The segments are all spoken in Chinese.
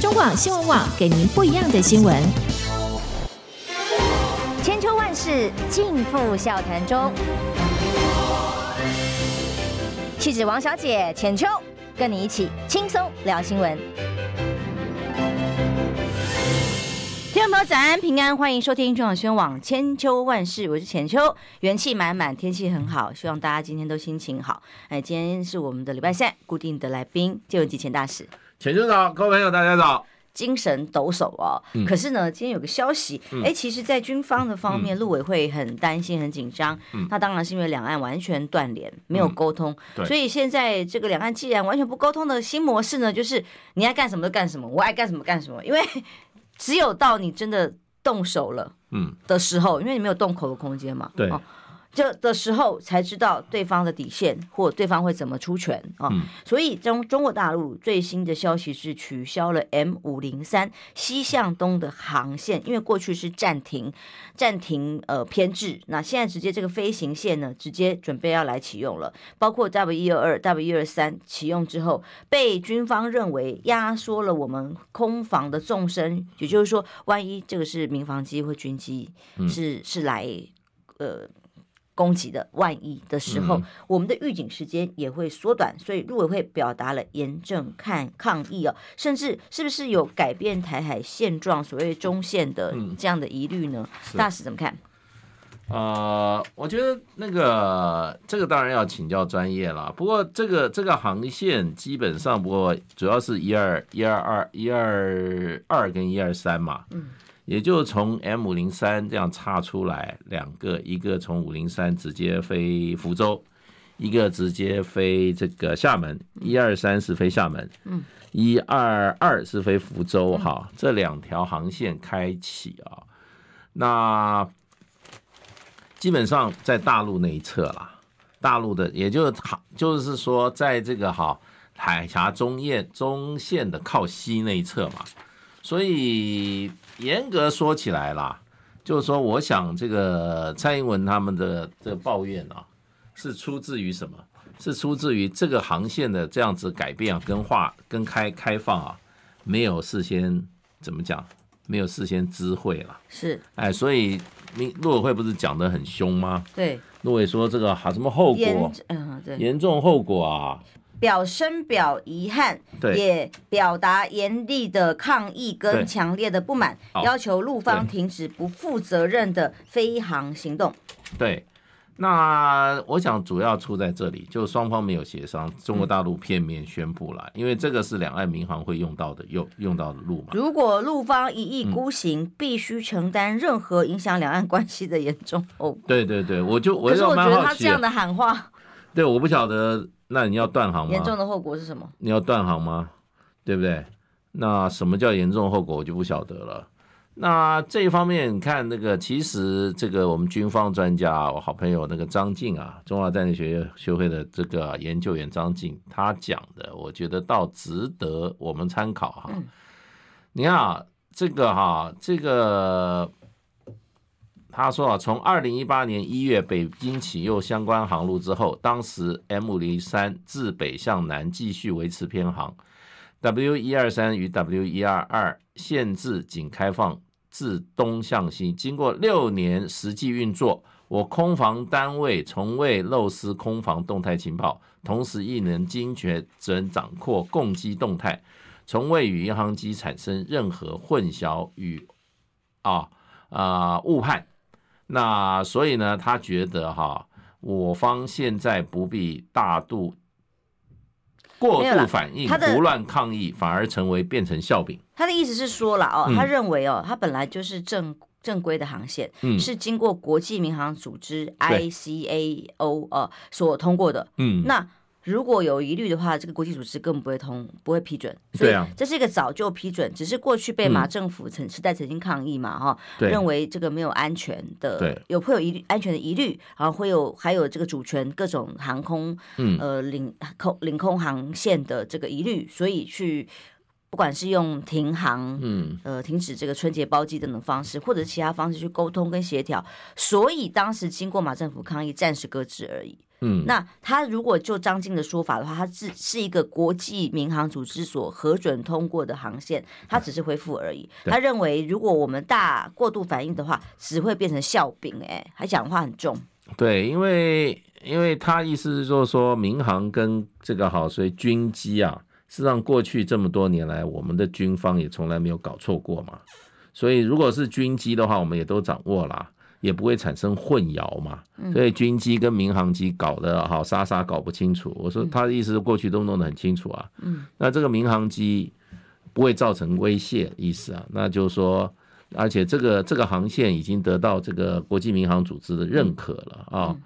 中广新闻网给您不一样的新闻。千秋万世尽付笑谈中。气质王小姐浅秋，跟你一起轻松聊新闻。听众朋友早安平安，欢迎收听中广新闻网千秋万世，我是浅秋，元气满满，天气很好，希望大家今天都心情好。哎，今天是我们的礼拜三，固定的来宾借文集前大使，浅秋早，各位朋友大家早。精神抖擞哦，嗯、可是呢，今天有个消息，哎、嗯，其实，在军方的方面，陆、嗯、委会很担心、很紧张。嗯、那当然是因为两岸完全断联，没有沟通，嗯、所以现在这个两岸既然完全不沟通的新模式呢，就是你爱干什么就干什么，我爱干什么干什么。因为只有到你真的动手了，嗯。的时候，嗯、因为你没有动口的空间嘛，对。哦这的时候才知道对方的底线，或对方会怎么出拳啊！嗯、所以中中国大陆最新的消息是取消了 M 五零三西向东的航线，因为过去是暂停暂停呃偏置，那现在直接这个飞行线呢，直接准备要来启用了。包括 W 一二二、W 一二三启用之后，被军方认为压缩了我们空防的纵深，也就是说，万一这个是民防机或军机，是是来呃。攻击的万一的时候，嗯、我们的预警时间也会缩短，所以陆委会表达了严正抗抗议哦，甚至是不是有改变台海现状，所谓中线的这样的疑虑呢？嗯、大使怎么看？呃，我觉得那个这个当然要请教专业了。不过这个这个航线基本上，不过主要是一二一二二一二二跟一二三嘛。嗯。也就从 M 五零三这样插出来两个，一个从五零三直接飞福州，一个直接飞这个厦门，一二三是飞厦门，嗯，一二二是飞福州哈，这两条航线开启啊，那基本上在大陆那一侧啦，大陆的也就是好，就是说在这个哈海峡中线中线的靠西那一侧嘛，所以。严格说起来啦，就是说，我想这个蔡英文他们的这个抱怨啊，是出自于什么？是出自于这个航线的这样子改变啊，跟化跟开开放啊，没有事先怎么讲？没有事先知会了。是，哎，所以你陆委会不是讲得很凶吗？对，陆委说这个好什么后果？嗯，对，严重后果啊。表深表遗憾，对。也表达严厉的抗议跟强烈的不满，要求陆方停止不负责任的飞航行动。对，那我想主要出在这里，就双方没有协商，中国大陆片面宣布了，嗯、因为这个是两岸民航会用到的用用到的路嘛。如果陆方一意孤行，嗯、必须承担任何影响两岸关系的严重后果。对对对，我就我就蛮好奇，可是我觉得他这样的喊话，对，我不晓得。那你要断航吗？严重的后果是什么？你要断航吗？对不对？那什么叫严重后果，我就不晓得了。那这一方面，你看那个，其实这个我们军方专家，我好朋友那个张静啊，中华战略学学会的这个研究员张静，他讲的，我觉得倒值得我们参考哈。嗯、你看啊，这个哈，这个。他说啊，从二零一八年一月北京启用相关航路之后，当时 M 五零三自北向南继续维持偏航，W 一二三与 W 一二二限制仅开放自东向西。经过六年实际运作，我空防单位从未漏失空防动态情报，同时亦能精确准掌握共机动态，从未与民航机产生任何混淆与啊啊误判。那所以呢，他觉得哈，我方现在不必大度过度反应、胡乱抗议，反而成为变成笑柄。他的意思是说了哦，他认为哦，他本来就是正正规的航线，嗯，是经过国际民航组织 ICAO 呃所通过的，嗯，那。如果有疑虑的话，这个国际组织根本不会通，不会批准。对啊，这是一个早就批准，只是过去被马政府曾时代曾经抗议嘛，哈、嗯，认为这个没有安全的，有会有疑虑安全的疑虑，然后会有还有这个主权各种航空，嗯，呃领空领空航线的这个疑虑，所以去不管是用停航，嗯，呃，停止这个春节包机等等方式，或者是其他方式去沟通跟协调，所以当时经过马政府抗议，暂时搁置而已。嗯，那他如果就张静的说法的话，他是是一个国际民航组织所核准通过的航线，他只是恢复而已。他认为，如果我们大过度反应的话，只会变成笑柄。哎，还讲话很重。对，因为因为他意思是就是说，民航跟这个好，所以军机啊。事实上，过去这么多年来，我们的军方也从来没有搞错过嘛。所以，如果是军机的话，我们也都掌握了，也不会产生混淆嘛。所以，军机跟民航机搞得好傻傻搞不清楚。我说他的意思是过去都弄得很清楚啊。嗯。那这个民航机不会造成威胁，意思啊，那就是说，而且这个这个航线已经得到这个国际民航组织的认可了啊。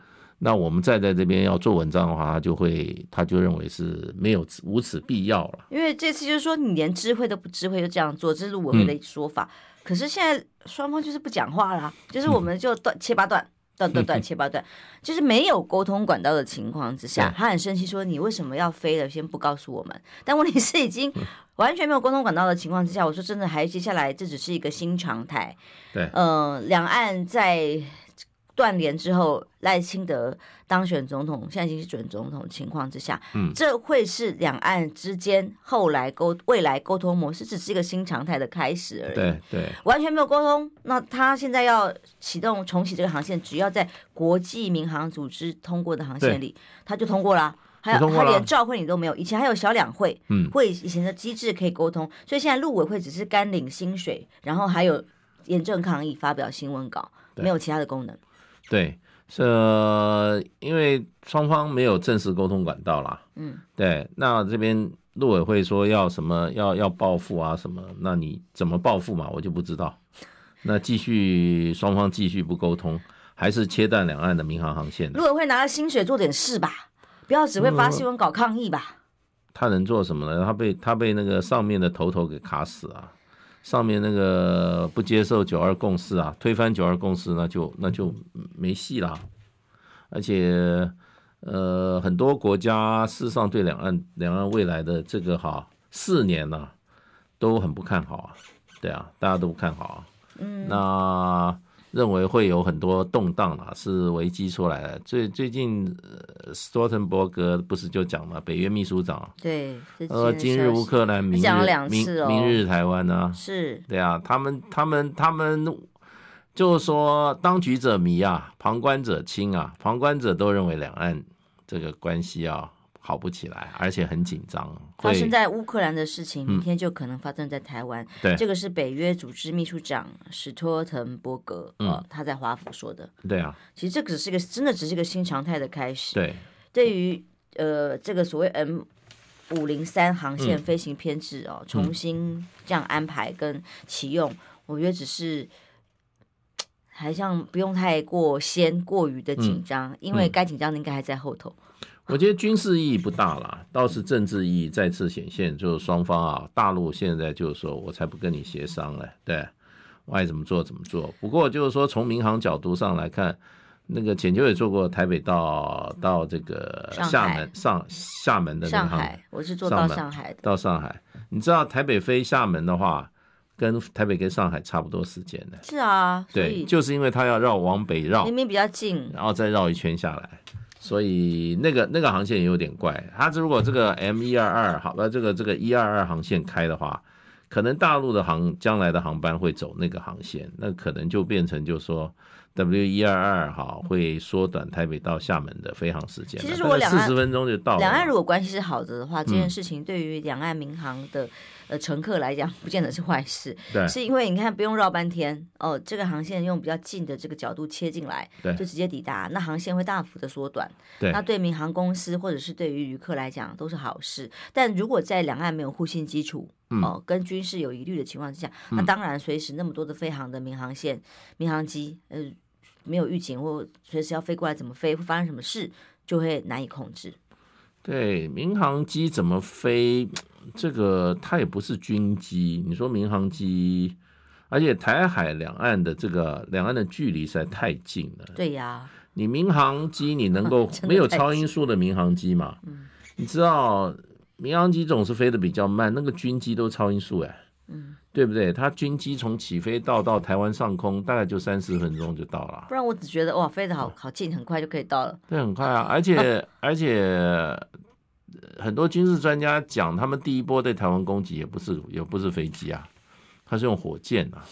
那我们再在这边要做文章的话，他就会，他就认为是没有无此必要了。因为这次就是说，你连知会都不知会就这样做，这是我们的说法。嗯、可是现在双方就是不讲话了，就是我们就断切八段，断断断切八段，就是没有沟通管道的情况之下，他很生气说：“你为什么要飞了？先不告诉我们。”但问题是已经完全没有沟通管道的情况之下，我说真的，还接下来这只是一个新常态。对，嗯、呃，两岸在。断联之后，赖清德当选总统，现在已经是准总统情况之下，嗯，这会是两岸之间后来沟未来沟通模式，只是一个新常态的开始而已。对对，完全没有沟通。那他现在要启动重启这个航线，只要在国际民航组织通过的航线里，他就通过了。还有他连照会你都没有，以前还有小两会，嗯，会以前的机制可以沟通，所以现在陆委会只是干领薪水，然后还有严正抗议、发表新闻稿，没有其他的功能。对，是、呃、因为双方没有正式沟通管道啦。嗯，对，那这边陆委会说要什么，要要报复啊什么，那你怎么报复嘛？我就不知道。那继续双方继续不沟通，还是切断两岸的民航航线？陆委会拿了薪水做点事吧，不要只会发新闻搞抗议吧。他能做什么呢？他被他被那个上面的头头给卡死啊。上面那个不接受九二共识啊，推翻九二共识，那就那就没戏了。而且，呃，很多国家事实上对两岸两岸未来的这个哈四年呢、啊，都很不看好啊。对啊，大家都不看好啊。嗯，那。认为会有很多动荡啊，是危机出来的。最最近，呃，斯托滕伯格不是就讲嘛，北约秘书长对，呃，今日乌克兰，明日明明日台湾呢，是对啊，他们他们他们就是说，当局者迷啊，旁观者清啊，旁观者都认为两岸这个关系啊。好不起来，而且很紧张。发生在乌克兰的事情，明天就可能发生在台湾。对、嗯，这个是北约组织秘书长史托滕伯格，呃、嗯，他在华府说的。对啊，其实这个只是一个真的只是一个新常态的开始。对，对于呃这个所谓 M 五零三航线飞行编制哦，嗯、重新这样安排跟启用，嗯、我觉得只是还像不用太过先过于的紧张，嗯、因为该紧张的应该还在后头。我觉得军事意义不大啦，倒是政治意义再次显现，就是双方啊，大陆现在就是说我才不跟你协商嘞，对，我爱怎么做怎么做。不过就是说从民航角度上来看，那个浅秋也做过台北到到这个厦门上厦门的民航，我是做到上海的，到上海。你知道台北飞厦门的话，跟台北跟上海差不多时间的，是啊，对，就是因为他要绕往北绕，明明比较近，然后再绕一圈下来。所以那个那个航线也有点怪，它如果这个 M 一二二好了，这个这个一二二航线开的话，可能大陆的航将来的航班会走那个航线，那可能就变成就是说 W 一二二哈会缩短台北到厦门的飞航时间。其实如果四十分钟就到了。两岸如果关系是好的的话，这件事情对于两岸民航的。呃，乘客来讲，不见得是坏事，对，是因为你看不用绕半天哦，这个航线用比较近的这个角度切进来，对，就直接抵达，那航线会大幅的缩短，对，那对民航公司或者是对于旅客来讲都是好事。但如果在两岸没有互信基础，嗯、哦，跟军事有疑虑的情况之下，嗯、那当然随时那么多的飞航的民航线、民航机，呃，没有预警或随时要飞过来怎么飞，会发生什么事，就会难以控制。对，民航机怎么飞？这个它也不是军机，你说民航机，而且台海两岸的这个两岸的距离实在太近了。对呀，你民航机你能够 没有超音速的民航机嘛？你知道民航机总是飞得比较慢，那个军机都超音速哎，嗯，对不对？它军机从起飞到到台湾上空大概就三四分钟就到了。不然我只觉得哇，飞得好好近，很快就可以到了。对，很快啊，而且 而且很多军事专家讲，他们第一波对台湾攻击也不是也不是飞机啊，他是用火箭啊，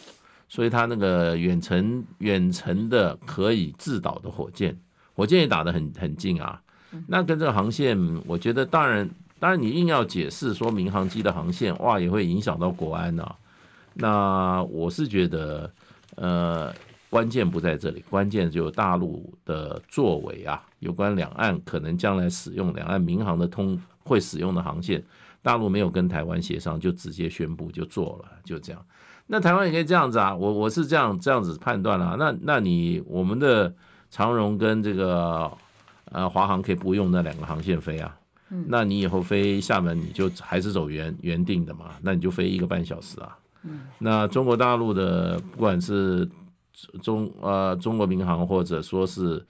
所以他那个远程远程的可以自导的火箭，火箭也打得很很近啊。那跟这个航线，我觉得当然，当然你硬要解释说民航机的航线，哇，也会影响到国安啊。那我是觉得，呃，关键不在这里，关键就大陆的作为啊，有关两岸可能将来使用两岸民航的通会使用的航线，大陆没有跟台湾协商，就直接宣布就做了，就这样。那台湾也可以这样子啊，我我是这样这样子判断啊。那那你我们的长荣跟这个。呃，华航可以不用那两个航线飞啊，嗯，那你以后飞厦门你就还是走原原定的嘛，那你就飞一个半小时啊，嗯，那中国大陆的不管是中呃中国民航或者说是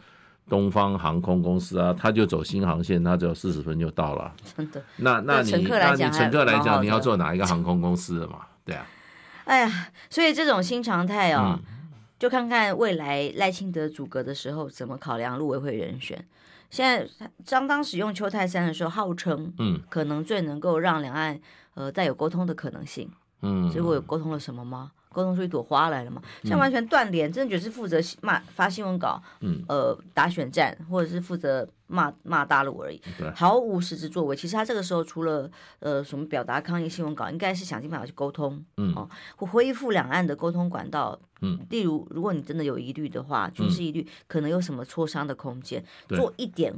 东方航空公司啊，他就走新航线，他只有四十分就到了，真的，那那你那你乘客来讲，你要坐哪一个航空公司的嘛？对啊，哎呀，所以这种新常态哦，嗯，就看看未来赖清德组阁的时候怎么考量陆委会人选。现在相当使用邱泰山的时候，号称嗯，可能最能够让两岸呃再有沟通的可能性，嗯，结果有沟通了什么吗？沟通出一朵花来了嘛？现在完全断联，真的觉得是负责骂发新闻稿，嗯，呃，打选战或者是负责骂骂大陆而已，对，毫无实质作为。其实他这个时候除了呃什么表达抗议新闻稿，应该是想尽办法去沟通，嗯，哦，恢复两岸的沟通管道，嗯，例如如果你真的有疑虑的话，军事疑虑，可能有什么磋商的空间，做一点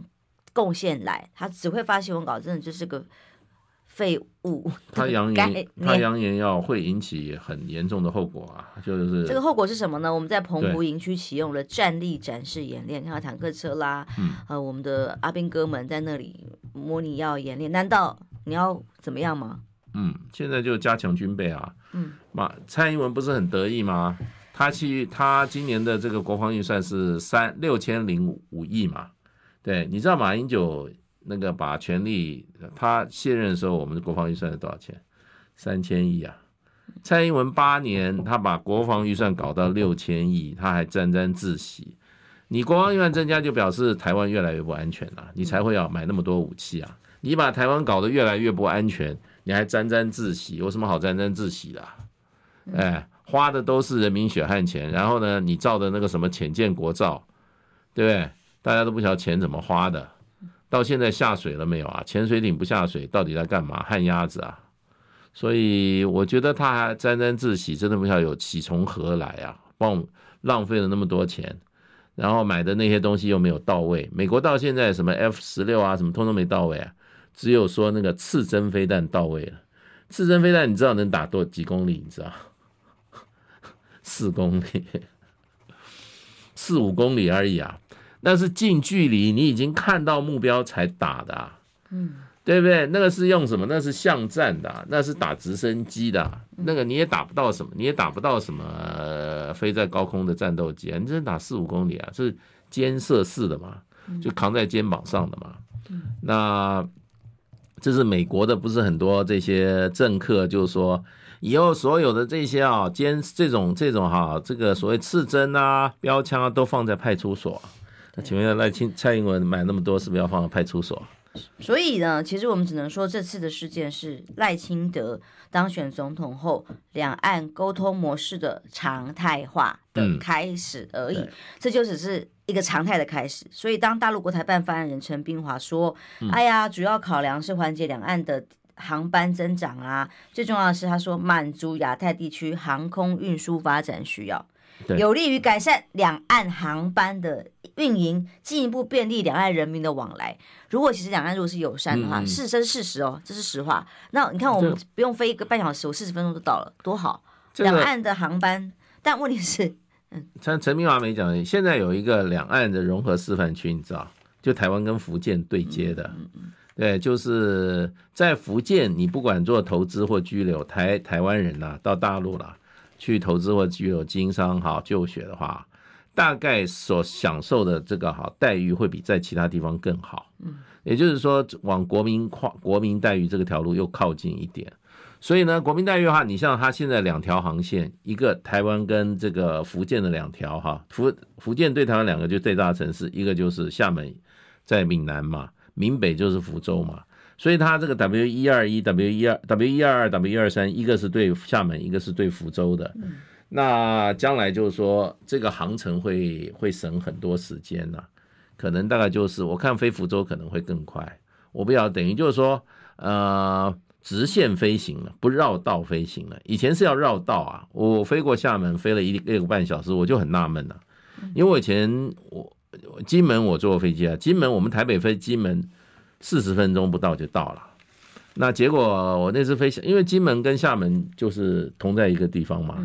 贡献来，他只会发新闻稿，真的就是个。废物，他扬言，他扬言要会引起很严重的后果啊！就是这个后果是什么呢？我们在澎湖营区启用了战力展示演练，看到坦克车啦，嗯，呃，我们的阿兵哥们在那里模拟要演练，难道你要怎么样吗？嗯，现在就加强军备啊，嗯，马蔡英文不是很得意吗？他去他今年的这个国防预算是三六千零五亿嘛，对，你知道马英九。那个把权力，他卸任的时候，我们的国防预算是多少钱？三千亿啊！蔡英文八年，他把国防预算搞到六千亿，他还沾沾自喜。你国防预算增加，就表示台湾越来越不安全了，你才会要买那么多武器啊！你把台湾搞得越来越不安全，你还沾沾自喜，有什么好沾沾自喜的？哎，花的都是人民血汗钱，然后呢，你造的那个什么潜舰国造，对不对？大家都不晓得钱怎么花的。到现在下水了没有啊？潜水艇不下水，到底在干嘛？旱鸭子啊！所以我觉得他还沾沾自喜，真的不晓得有喜从何来啊！帮我浪费了那么多钱，然后买的那些东西又没有到位。美国到现在什么 F 十六啊，什么通通没到位啊，只有说那个刺针飞弹到位了。刺针飞弹你知道能打多几公里？你知道？四公里，四五公里而已啊！那是近距离，你已经看到目标才打的，嗯，对不对？那个是用什么？那是巷战的，那是打直升机的，那个你也打不到什么，你也打不到什么飞在高空的战斗机啊！你这打四五公里啊，是肩射式的嘛，就扛在肩膀上的嘛。那这是美国的，不是很多这些政客，就是说以后所有的这些啊，肩这种这种哈，这个所谓刺针啊、标枪啊，都放在派出所。那请问一下赖清蔡英文买那么多，是不是要放到派出所？所以呢，其实我们只能说，这次的事件是赖清德当选总统后，两岸沟通模式的常态化的开始而已。嗯、这就只是一个常态的开始。所以，当大陆国台办发言人陈冰华说：“嗯、哎呀，主要考量是缓解两岸的航班增长啊，最重要的是，他说满足亚太地区航空运输发展需要。”有利于改善两岸航班的运营，进一步便利两岸人民的往来。如果其实两岸如果是友善的话，嗯、是真事实哦，这是实话。那你看，我们不用飞一个半小时，我四十分钟就到了，多好！两岸的航班，但问题是，嗯，像陈明华没讲，现在有一个两岸的融合示范区，你知道，就台湾跟福建对接的，嗯嗯、对，就是在福建，你不管做投资或居留，台台湾人呐、啊，到大陆了。去投资或居留经商哈就学的话，大概所享受的这个哈待遇会比在其他地方更好。嗯，也就是说，往国民跨国民待遇这个条路又靠近一点。所以呢，国民待遇的话，你像它现在两条航线，一个台湾跟这个福建的两条哈，福福建对台湾两个就最大城市，一个就是厦门，在闽南嘛，闽北就是福州嘛。所以它这个 W 一二一、W 一二、W 一二二、W 一二三，一个是对厦门，一个是对福州的。那将来就是说，这个航程会会省很多时间呐，可能大概就是我看飞福州可能会更快。我不要等于就是说，呃。直线飞行了，不绕道飞行了。以前是要绕道啊，我飞过厦门，飞了一一个半小时，我就很纳闷了。因为我以前我金门我坐过飞机啊，金门我们台北飞金门四十分钟不到就到了。那结果我那次飞，因为金门跟厦门就是同在一个地方嘛，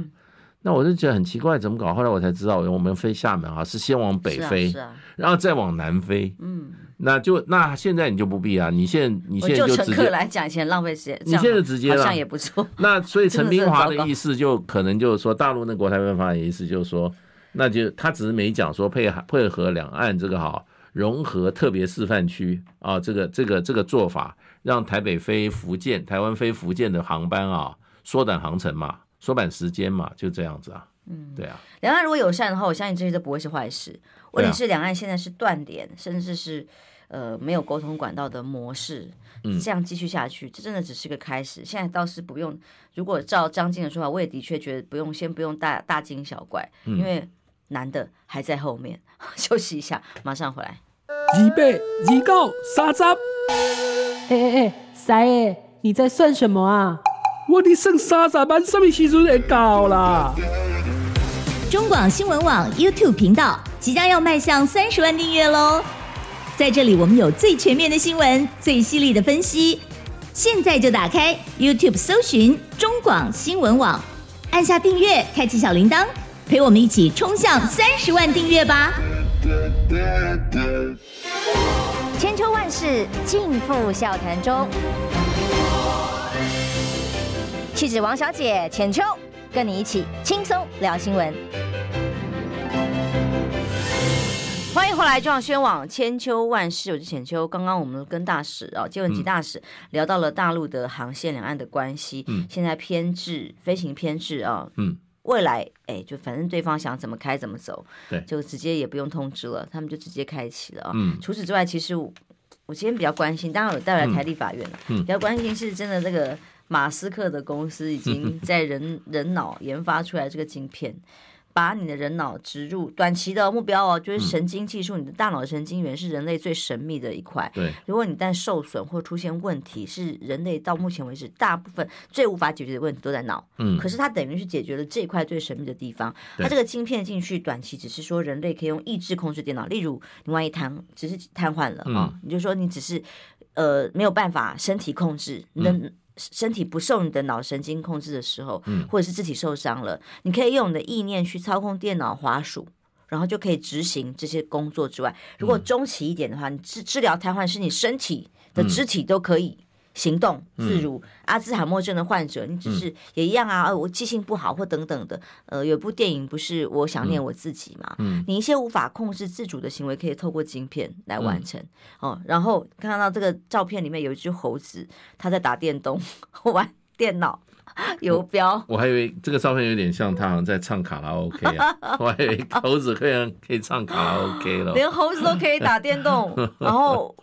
那我就觉得很奇怪，怎么搞？后来我才知道，我们飞厦门啊是先往北飞，然后再往南飞。嗯。那就那现在你就不必啊，你现在你现在就直接，就乘客来讲，以前浪费时间。你现在直接好像也不错。那所以陈冰华的意思就可能就是说，大陆那国台办发言的意思就是说，那就他只是没讲说配合配合两岸这个好融合特别示范区啊，这个这个这个做法，让台北飞福建、台湾飞福建的航班啊缩短航程嘛，缩短时间嘛，就这样子啊。嗯，对啊。两岸如果友善的话，我相信这些都不会是坏事。问题是两岸现在是断点，甚至是。呃，没有沟通管道的模式，这样继续下去，这真的只是个开始。现在倒是不用，如果照张静的说法，我也的确觉得不用，先不用大大惊小怪，因为难的还在后面。休息一下，马上回来。二八二九三十，哎哎哎，三爷，你在算什么啊？我的剩三十万，什么时阵会到啦？中广新闻网 YouTube 频道即将要迈向三十万订阅喽！在这里，我们有最全面的新闻，最犀利的分析。现在就打开 YouTube 搜寻中广新闻网，按下订阅，开启小铃铛，陪我们一起冲向三十万订阅吧！千秋万世尽付笑谈中，气质王小姐浅秋，跟你一起轻松聊新闻。欢迎回来，中央新闻网千秋万世，我是浅秋。刚刚我们跟大使啊，接吻吉大使聊到了大陆的航线、两岸的关系。嗯，现在编制飞行编制啊，嗯，未来哎，就反正对方想怎么开怎么走，对，就直接也不用通知了，他们就直接开启了啊。嗯，除此之外，其实我，我今天比较关心，当然我带来台立法院了。嗯，比较关心是真的，这个马斯克的公司已经 在人人脑研发出来这个晶片。把你的人脑植入短期的目标哦，就是神经技术。你的大脑神经元是人类最神秘的一块。对，如果你一旦受损或出现问题，是人类到目前为止大部分最无法解决的问题都在脑。嗯，可是它等于是解决了这一块最神秘的地方。它这个晶片进去，短期只是说人类可以用意志控制电脑。例如，你万一瘫，只是瘫痪了啊，你就说你只是呃没有办法身体控制，你的。身体不受你的脑神经控制的时候，或者是肢体受伤了，你可以用你的意念去操控电脑滑鼠，然后就可以执行这些工作之外，如果中期一点的话，你治治疗瘫痪是你身体的肢体都可以。行动自如，嗯、阿兹海默症的患者，你只是也一样啊。我记性不好或等等的。呃，有部电影不是我想念我自己嘛？嗯，你一些无法控制自主的行为，可以透过晶片来完成。嗯、哦，然后看到这个照片里面有一只猴子，它在打电动，玩电脑游标。我还以为这个照片有点像他好像在唱卡拉 OK 啊，我还以为猴子可以可以唱卡拉 OK 了，连猴子都可以打电动，然后。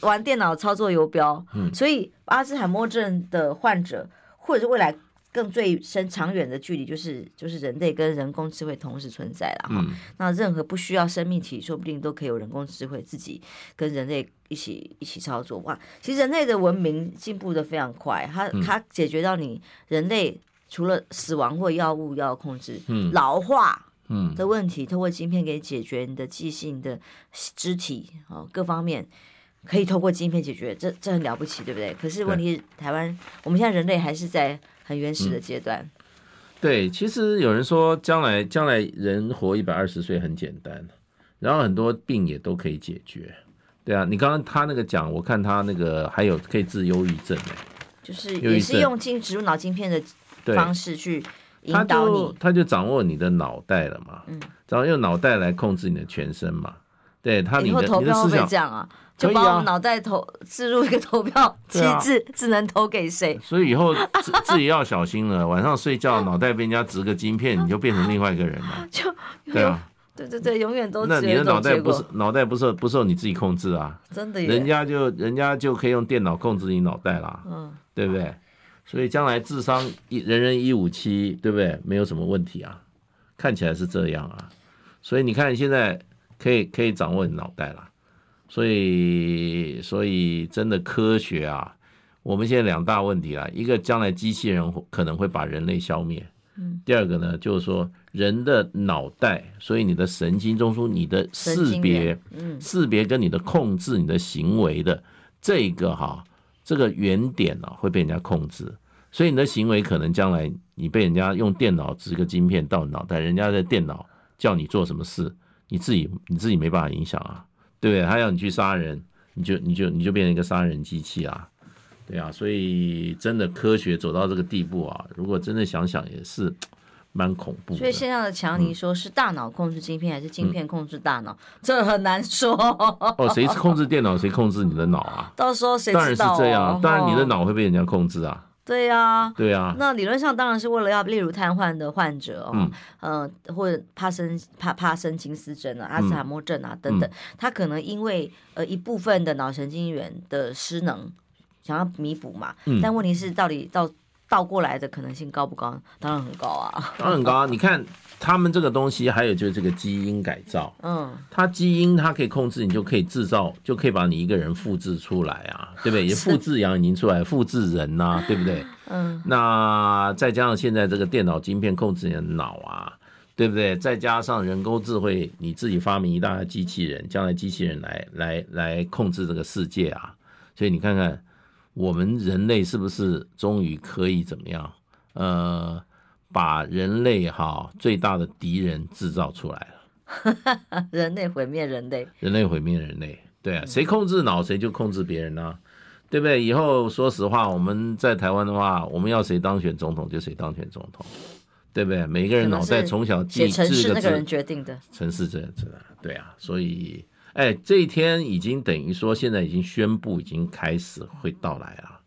玩电脑操作游标，嗯、所以阿兹海默症的患者，或者是未来更最深长远的距离，就是就是人类跟人工智慧同时存在了哈。嗯、那任何不需要生命体，说不定都可以有人工智慧自己跟人类一起一起操作哇。其实人类的文明进步的非常快，它它解决到你人类除了死亡或药物要控制，嗯、老化嗯的问题，透过晶片给解决你的记性的肢体哦各方面。可以透过晶片解决，这这很了不起，对不对？可是问题是，台湾我们现在人类还是在很原始的阶段。嗯。对，其实有人说，将来将来人活一百二十岁很简单，然后很多病也都可以解决。对啊，你刚刚他那个讲，我看他那个还有可以治忧郁症，就是也是用晶植入脑晶片的方式去。引导你，他就掌握你的脑袋了嘛，嗯，然后用脑袋来控制你的全身嘛，对他你的投票会不会这样啊？就把我们脑袋投置入一个投票 机制，只能投给谁？所以以后自自己要小心了，晚上睡觉脑袋被人家植个晶片，你就变成另外一个人了。就对啊，对对对，永远都那你的脑袋不是脑袋不受不受你自己控制啊？真的，人家就人家就可以用电脑控制你脑袋啦，嗯，对不对？所以将来智商一人人一五七，对不对？没有什么问题啊，看起来是这样啊。所以你看现在可以可以掌握你脑袋了。所以，所以真的科学啊，我们现在两大问题啊，一个将来机器人可能会把人类消灭，嗯，第二个呢，就是说人的脑袋，所以你的神经中枢、你的识别，嗯，识别跟你的控制、你的行为的这个哈，这个原点啊，会被人家控制，所以你的行为可能将来你被人家用电脑植个晶片到脑袋，人家的电脑叫你做什么事，你自己你自己没办法影响啊。对不对？他要你去杀人，你就你就你就变成一个杀人机器啊，对啊，所以真的科学走到这个地步啊，如果真的想想也是蛮恐怖的。所以现在的强尼说是大脑控制晶片，还是晶片控制大脑？嗯、这很难说。哦，谁控制电脑，谁控制你的脑啊？到时候谁？当然是这样，当然你的脑会被人家控制啊。对呀、啊，对呀、啊。那理论上当然是为了要，例如瘫痪的患者哦，嗯，呃、或者帕森帕帕森金斯症啊、阿兹海默症啊等等，嗯、他可能因为呃一部分的脑神经元的失能，想要弥补嘛。嗯。但问题是，到底到倒过来的可能性高不高？当然很高啊。当然很高啊！你看。他们这个东西，还有就是这个基因改造，嗯，它基因它可以控制，你就可以制造，就可以把你一个人复制出来啊，对不对？也复制羊已经出来，复制人呐、啊，对不对？嗯，那再加上现在这个电脑晶片控制你的脑啊，对不对？再加上人工智慧，你自己发明一大堆机器人，将来机器人来来来控制这个世界啊，所以你看看我们人类是不是终于可以怎么样？呃。把人类哈最大的敌人制造出来了，人类毁灭人类，人类毁灭人类，对啊，谁控制脑谁就控制别人呢、啊，对不对？以后说实话，我们在台湾的话，我们要谁当选总统就谁当选总统，对不对？每个人脑袋从小记程式那个人决定的，城市这样子的，对啊，所以哎，这一天已经等于说现在已经宣布已经开始会到来了，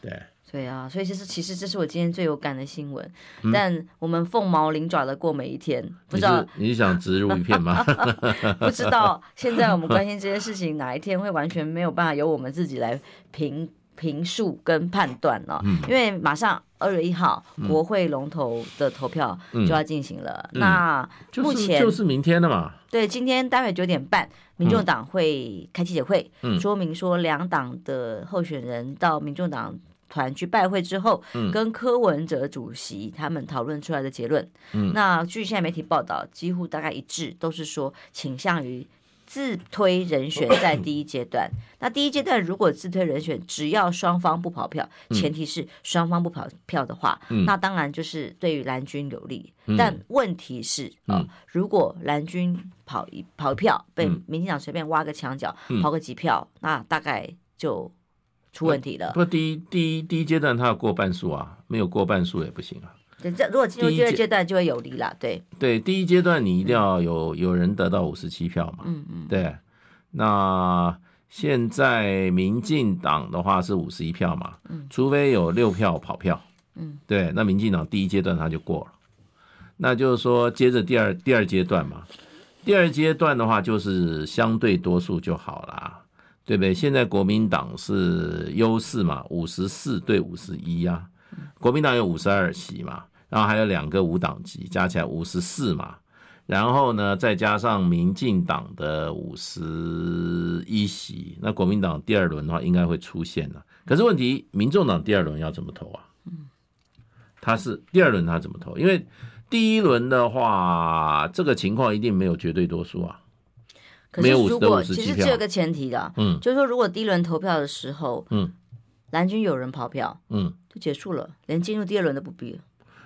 对。对啊，所以其实其实这是我今天最有感的新闻。嗯、但我们凤毛麟爪的过每一天，不知道你，你想植入一片吗？不知道现在我们关心这些事情，哪一天会完全没有办法由我们自己来评评述跟判断呢、哦？嗯、因为马上二月一号、嗯、国会龙头的投票就要进行了。嗯、那目前、就是、就是明天的嘛？对，今天待会九点半，民众党会开记者会，嗯、说明说两党的候选人到民众党。团去拜会之后，跟柯文哲主席他们讨论出来的结论，嗯，那据现在媒体报道，几乎大概一致，都是说倾向于自推人选在第一阶段。那第一阶段如果自推人选，只要双方不跑票，前提是双方不跑票的话，那当然就是对于蓝军有利。但问题是啊，如果蓝军跑一跑票被民进党随便挖个墙角，跑个几票，那大概就。出问题了。不，第一第一第一阶段他要过半数啊，没有过半数也不行啊。对，这如果进入第二阶段就会有利了。对对，第一阶段你一定要有有人得到五十七票嘛。嗯嗯。对，那现在民进党的话是五十一票嘛。嗯。除非有六票跑票。嗯。对，那民进党第一阶段他就过了。那就是说，接着第二第二阶段嘛，第二阶段的话就是相对多数就好了。对不对？现在国民党是优势嘛，五十四对五十一啊。国民党有五十二席嘛，然后还有两个无党籍，加起来五十四嘛。然后呢，再加上民进党的五十一席，那国民党第二轮的话应该会出现了。可是问题，民众党第二轮要怎么投啊？他是第二轮他怎么投？因为第一轮的话，这个情况一定没有绝对多数啊。可是如果其实只有个前提的，嗯，就是说如果第一轮投票的时候，嗯，蓝军有人跑票，嗯，就结束了，连进入第二轮都不必了。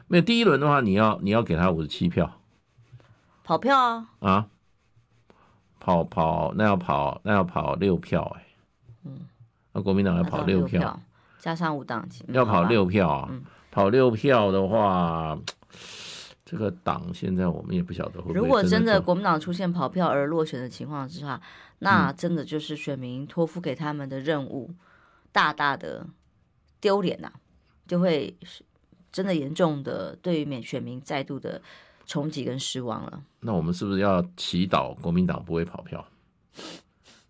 没有第一轮的话，你要你要给他五十七票，跑票啊。啊，跑跑那要跑那要跑六票哎，嗯，那国民党要跑六票，加上五党籍，要跑六票啊，跑六票的话，这个党现在我们也不晓得会不会。如果真的国民党出现跑票而落选的情况之下，那真的就是选民托付给他们的任务，大大的丢脸呐，就会真的严重的对于免选民再度的冲击跟失望了。那我们是不是要祈祷国民党不会跑票？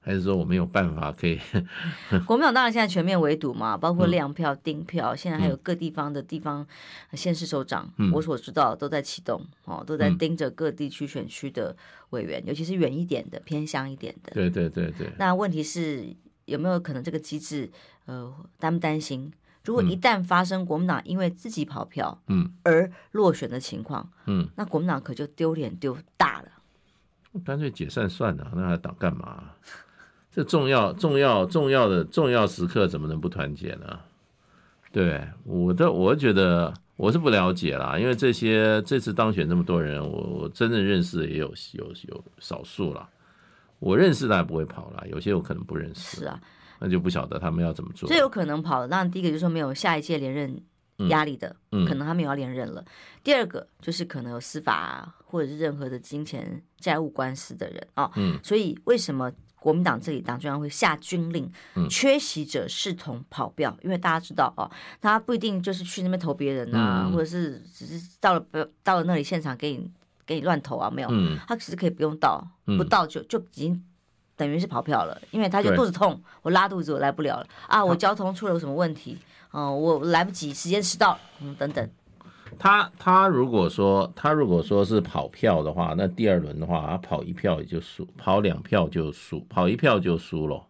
还是说我没有办法可以？国民党当然现在全面围堵嘛，包括量票、订票，现在还有各地方的地方县市首长，我所知道都在启动哦，都在盯着各地区选区的委员，尤其是远一点的、偏乡一点的。对对对对。那问题是有没有可能这个机制？呃，担不担心？如果一旦发生国民党因为自己跑票，嗯，而落选的情况，嗯，那国民党可就丢脸丢大了。干脆解散算了，那还党干嘛？这重要、重要、重要的重要时刻，怎么能不团结呢？对，我的，我觉得我是不了解啦，因为这些这次当选这么多人，我我真的认识也有有有少数啦。我认识的还不会跑啦，有些我可能不认识。是啊，那就不晓得他们要怎么做。最有可能跑，那第一个就是说没有下一届连任压力的，嗯，可能他们也要连任了。嗯，第二个就是可能有司法或者是任何的金钱债务官司的人啊，嗯，所以为什么？国民党这里党中央会下军令，缺席者视同跑票，嗯、因为大家知道哦，他不一定就是去那边投别人啊，嗯、或者是只是到了不到了那里现场给你给你乱投啊，没有，嗯、他其实可以不用到，不到就就已经等于是跑票了，因为他就肚子痛，我拉肚子我来不了了啊，我交通出了什么问题，哦、呃，我来不及，时间迟到，嗯，等等。他他如果说他如果说是跑票的话，那第二轮的话，他跑一票也就输，跑两票就输，跑一票就输了。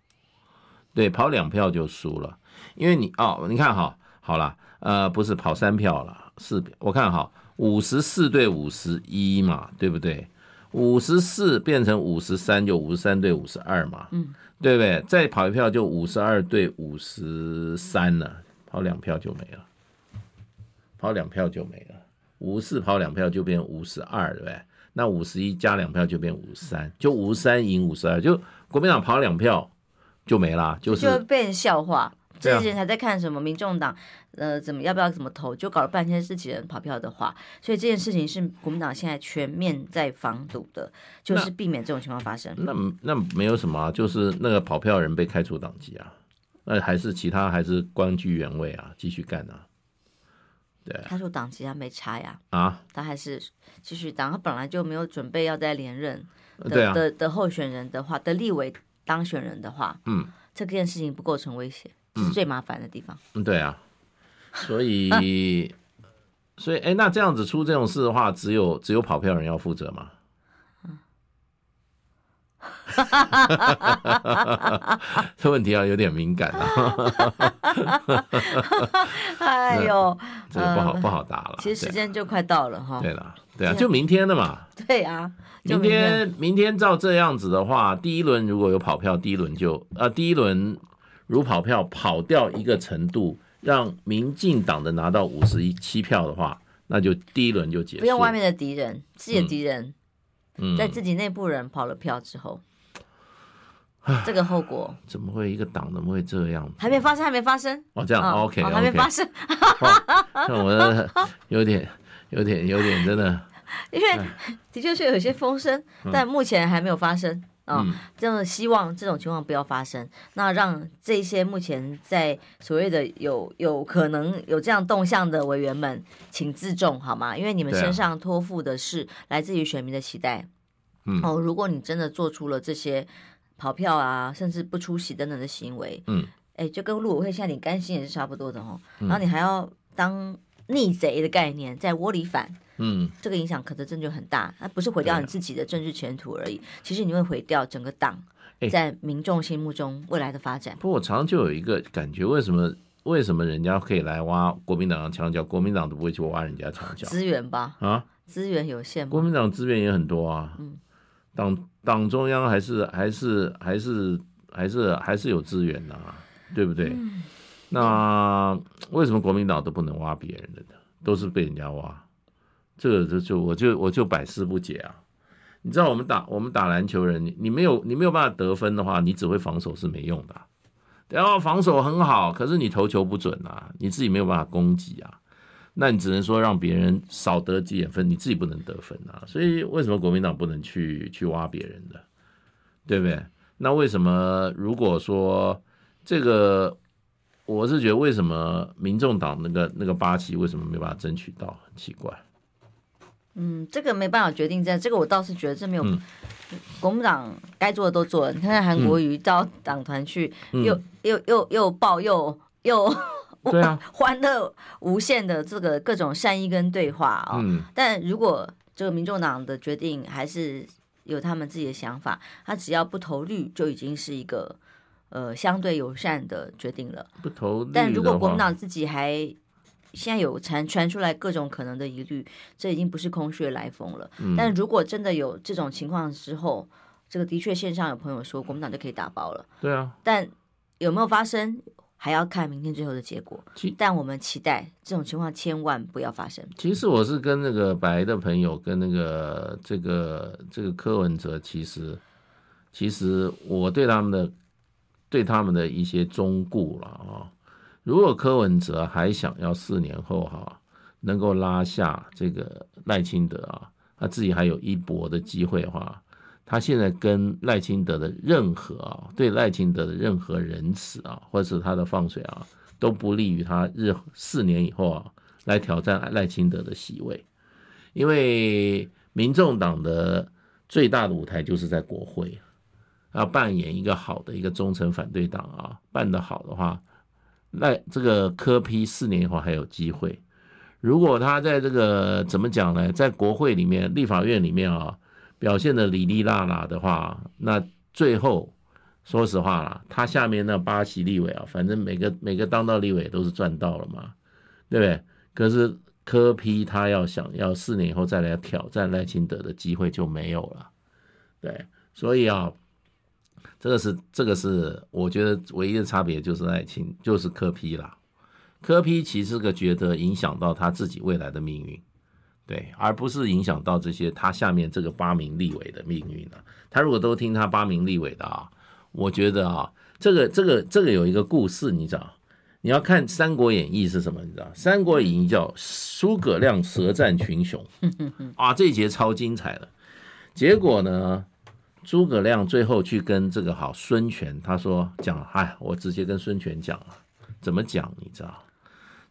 对，跑两票就输了，因为你哦，你看哈，好了，呃，不是跑三票了，四票，我看哈，五十四对五十一嘛，对不对？五十四变成五十三，就五十三对五十二嘛，嗯，对不对？再跑一票就五十二对五十三了，跑两票就没了。跑两票就没了，五十四跑两票就变五十二，对不对？那五十一加两票就变五十三，就五十三赢五十二，就国民党跑两票就没了，就是就被人笑话。这些人还在看什么？民众党呃，怎么要不要怎么投？就搞了半天是自己人跑票的话，所以这件事情是国民党现在全面在防堵的，就是避免这种情况发生。那那，那没有什么啊，就是那个跑票人被开除党籍啊，那还是其他还是官居原位啊，继续干啊。对，他说党籍他没差呀，啊，他还是继续当，他本来就没有准备要再连任。的的的候选人的话，的立委当选人的话，嗯，这件事情不构成威胁，这是最麻烦的地方。嗯，对啊，所以，啊、所以，哎，那这样子出这种事的话，只有只有跑票人要负责吗？哈哈哈哈！这问题啊有点敏感啊。哎呦，这个不好不好答了。其实时间就快到了哈。对了，对啊，就明天的嘛。对啊，明天明天照这样子的话，第一轮如果有跑票，第一轮就啊，第一轮如跑票跑掉一个程度，让民进党的拿到五十一七票的话，那就第一轮就结束。不用外面的敌人，自己的敌人。在自己内部人跑了票之后，嗯、这个后果怎么会一个党怎么会这样？还没发生，还没发生。哦，这样、哦、OK，, 还没发生。那我的有点、有点、有点真的，因为的确是有些风声，但目前还没有发生。啊，这样希望这种情况不要发生。那让这些目前在所谓的有有可能有这样动向的委员们，请自重好吗？因为你们身上托付的是来自于选民的期待。嗯，哦，如果你真的做出了这些跑票啊，甚至不出席等等的行为，嗯，哎，就跟陆委会现在你甘心也是差不多的哦。然后你还要当逆贼的概念，在窝里反。嗯，这个影响可能真的就很大，它不是毁掉你自己的政治前途而已，其实你会毁掉整个党在民众心目中未来的发展。不过我常常就有一个感觉，为什么为什么人家可以来挖国民党的墙角，国民党都不会去挖人家墙角？资源吧，啊，资源有限。国民党资源也很多啊，嗯，党党中央还是还是还是还是还是有资源的啊，对不对？嗯，那为什么国民党都不能挖别人的呢？都是被人家挖？这个就就我就我就百思不解啊！你知道我们打我们打篮球人，你你没有你没有办法得分的话，你只会防守是没用的。然后防守很好，可是你投球不准啊，你自己没有办法攻击啊。那你只能说让别人少得几点分，你自己不能得分啊。所以为什么国民党不能去去挖别人的，对不对？那为什么如果说这个，我是觉得为什么民众党那个那个八旗为什么没办法争取到，很奇怪。嗯，这个没办法决定在，这个我倒是觉得这没有，嗯、国民党该做的都做了。你看看韩国瑜到党团去，嗯、又又又又抱又又。对啊，欢乐无限的这个各种善意跟对话啊、哦，嗯、但如果这个民众党的决定还是有他们自己的想法，他只要不投绿就已经是一个呃相对友善的决定了。不投，但如果国民党自己还现在有传传出来各种可能的疑虑，这已经不是空穴来风了。嗯、但如果真的有这种情况之后，这个的确线上有朋友说国民党就可以打包了。对啊，但有没有发生？还要看明天最后的结果，但我们期待这种情况千万不要发生。其实我是跟那个白的朋友，跟那个这个这个柯文哲，其实其实我对他们的对他们的一些忠告了啊。如果柯文哲还想要四年后哈能够拉下这个赖清德啊，他自己还有一搏的机会的话。他现在跟赖清德的任何啊，对赖清德的任何仁慈啊，或者是他的放水啊，都不利于他日四年以后啊来挑战赖清德的席位，因为民众党的最大的舞台就是在国会，要扮演一个好的一个忠诚反对党啊，办得好的话，赖这个柯 P 四年以后还有机会，如果他在这个怎么讲呢，在国会里面、立法院里面啊。表现的里里啦啦的话，那最后说实话啦，他下面那八席立委啊，反正每个每个当到立委都是赚到了嘛，对不对？可是柯 P 他要想要四年以后再来挑战赖清德的机会就没有了，对，所以啊，这个是这个是我觉得唯一的差别就是爱情就是柯批啦，柯批其实个觉得影响到他自己未来的命运。对，而不是影响到这些他下面这个八名立委的命运呢？他如果都听他八名立委的啊，我觉得啊，这个这个这个有一个故事，你知道？你要看《三国演义》是什么？你知道，《三国演义》叫诸葛亮舌战群雄 啊，这一节超精彩的。结果呢，诸葛亮最后去跟这个好孙权，他说讲，哎，我直接跟孙权讲了，怎么讲？你知道？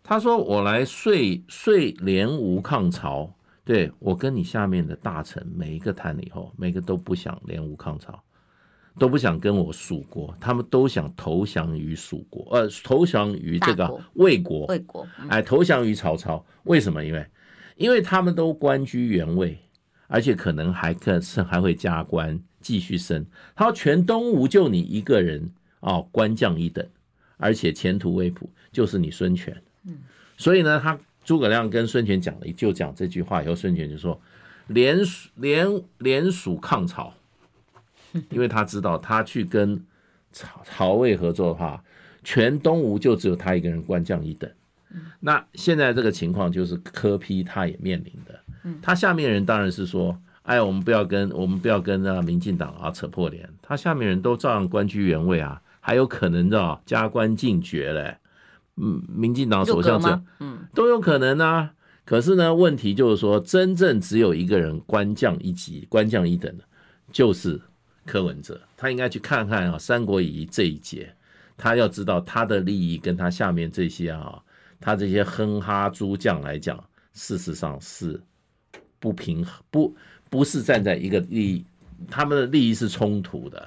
他说：“我来说说联吴抗曹，对，我跟你下面的大臣每一个谈了以后，每个都不想联吴抗曹，都不想跟我蜀国，他们都想投降于蜀国，呃，投降于这个魏国，魏国，哎，投降于曹操。为什么？因为，因为他们都官居原位，而且可能还可是还会加官继续升。他说全东吴就你一个人哦，官降一等，而且前途未卜，就是你孙权。”嗯，所以呢，他诸葛亮跟孙权讲了，就讲这句话以后，孙权就说联联联蜀抗曹，因为他知道他去跟曹曹魏合作的话，全东吴就只有他一个人官降一等。那现在这个情况就是柯批他也面临的，他下面人当然是说，哎，我们不要跟我们不要跟那民进党啊扯破脸，他下面人都照样官居原位啊，还有可能的加官进爵嘞。嗯，民进党首相这嗯都有可能啊。可是呢，问题就是说，真正只有一个人官降一级、官降一等的，就是柯文哲。他应该去看看啊，《三国演义》这一节，他要知道他的利益跟他下面这些啊，他这些哼哈诸将来讲，事实上是不平衡，不不是站在一个利益，他们的利益是冲突的。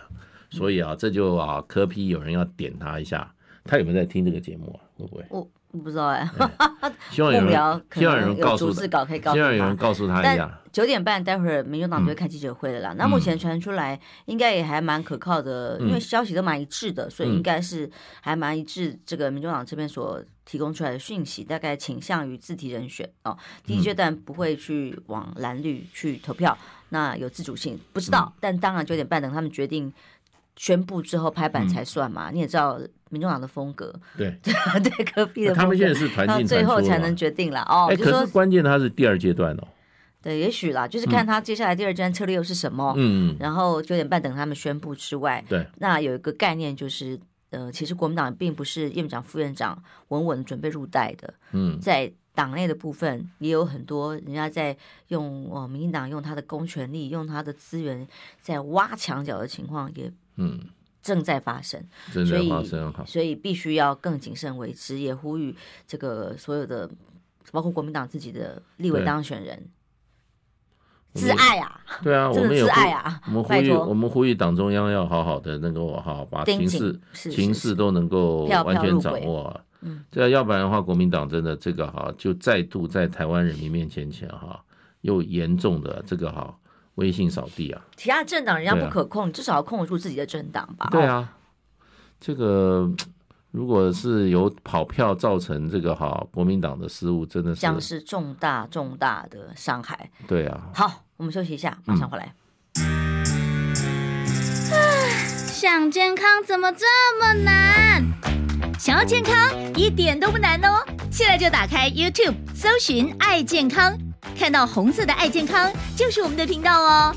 所以啊，这就啊，柯 P 有人要点他一下。他有没有在听这个节目啊？会不会？我不知道哎。希望有人，希望有人告诉，希望有人告诉他一下。九点半，待会儿民进党就会开记者会了啦。那目前传出来，应该也还蛮可靠的，因为消息都蛮一致的，所以应该是还蛮一致。这个民进党这边所提供出来的讯息，大概倾向于自提人选哦。第一阶段不会去往蓝绿去投票，那有自主性，不知道。但当然九点半等他们决定。宣布之后拍板才算嘛，嗯、你也知道民众党的风格，对 对，隔壁的，他们现在是团进最后才能决定了哦。可是关键他是第二阶段哦。对，也许啦，就是看他接下来第二阶段策略又是什么。嗯，然后九点半等他们宣布之外，对，那有一个概念就是，呃，其实国民党并不是院长、副院长稳稳准备入袋的。嗯，在党内的部分也有很多人家在用哦，民进党用他的公权力，用他的资源在挖墙脚的情况也嗯正在发生，正在发生，所以所以必须要更谨慎为之，也呼吁这个所有的包括国民党自己的立委当选人。自爱啊！对啊，我们也自爱啊！我们呼吁，我们呼吁党中央要好好的，能够好好把情势、情势都能够完全掌握啊。嗯，这要不然的话，国民党真的这个哈，就再度在台湾人民面前前哈，又严重的这个哈威信扫地啊。其他政党人家不可控，至少要控得住自己的政党吧？对啊，这个。如果是由跑票造成这个哈国民党的失误，真的是将是重大重大的伤害。对啊，好，我们休息一下，马上回来。嗯、想健康怎么这么难？想要健康一点都不难哦！现在就打开 YouTube，搜寻“爱健康”，看到红色的“爱健康”就是我们的频道哦。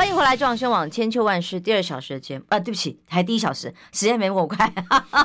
欢迎回来，中央宣网千秋万世第二小时的节目啊，对不起，还第一小时，时间没我快，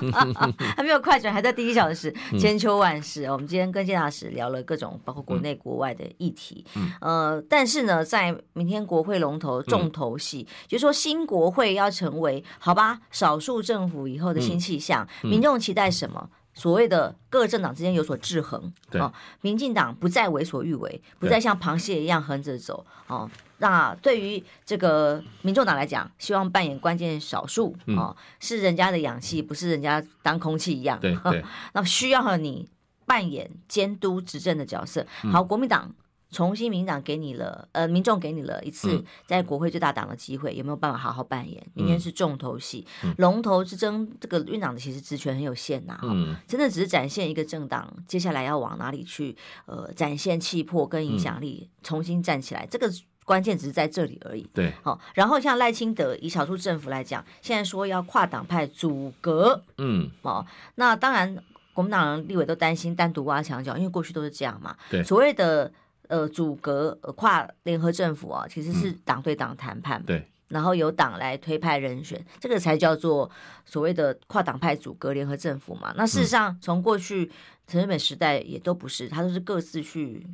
还没有快转，还在第一小时。千秋万世，我们今天跟建大使聊了各种包括国内国外的议题，呃，但是呢，在明天国会龙头重头戏，就是说新国会要成为好吧少数政府以后的新气象，民众期待什么？所谓的各政党之间有所制衡，对。哦，民进党不再为所欲为，不再像螃蟹一样横着走哦。那对于这个民众党来讲，希望扮演关键少数哦，是人家的氧气，不是人家当空气一样。对对，那需要你扮演监督执政的角色。好，国民党。重新民党给你了，呃，民众给你了一次在国会最大党的机会，嗯、有没有办法好好扮演？明天是重头戏，嗯、龙头之争，这个院长的其实职权很有限呐、啊，嗯、真的只是展现一个政党接下来要往哪里去，呃，展现气魄跟影响力，嗯、重新站起来，这个关键只是在这里而已。对，好，然后像赖清德以少数政府来讲，现在说要跨党派组阁，嗯，哦，那当然国民党立委都担心单独挖墙脚，因为过去都是这样嘛，对，所谓的。呃，组阁跨联合政府啊，其实是党对党谈判，嗯，对，然后由党来推派人选，这个才叫做所谓的跨党派组阁联合政府嘛。那事实上，从过去陈水扁时代也都不是，他都是各自去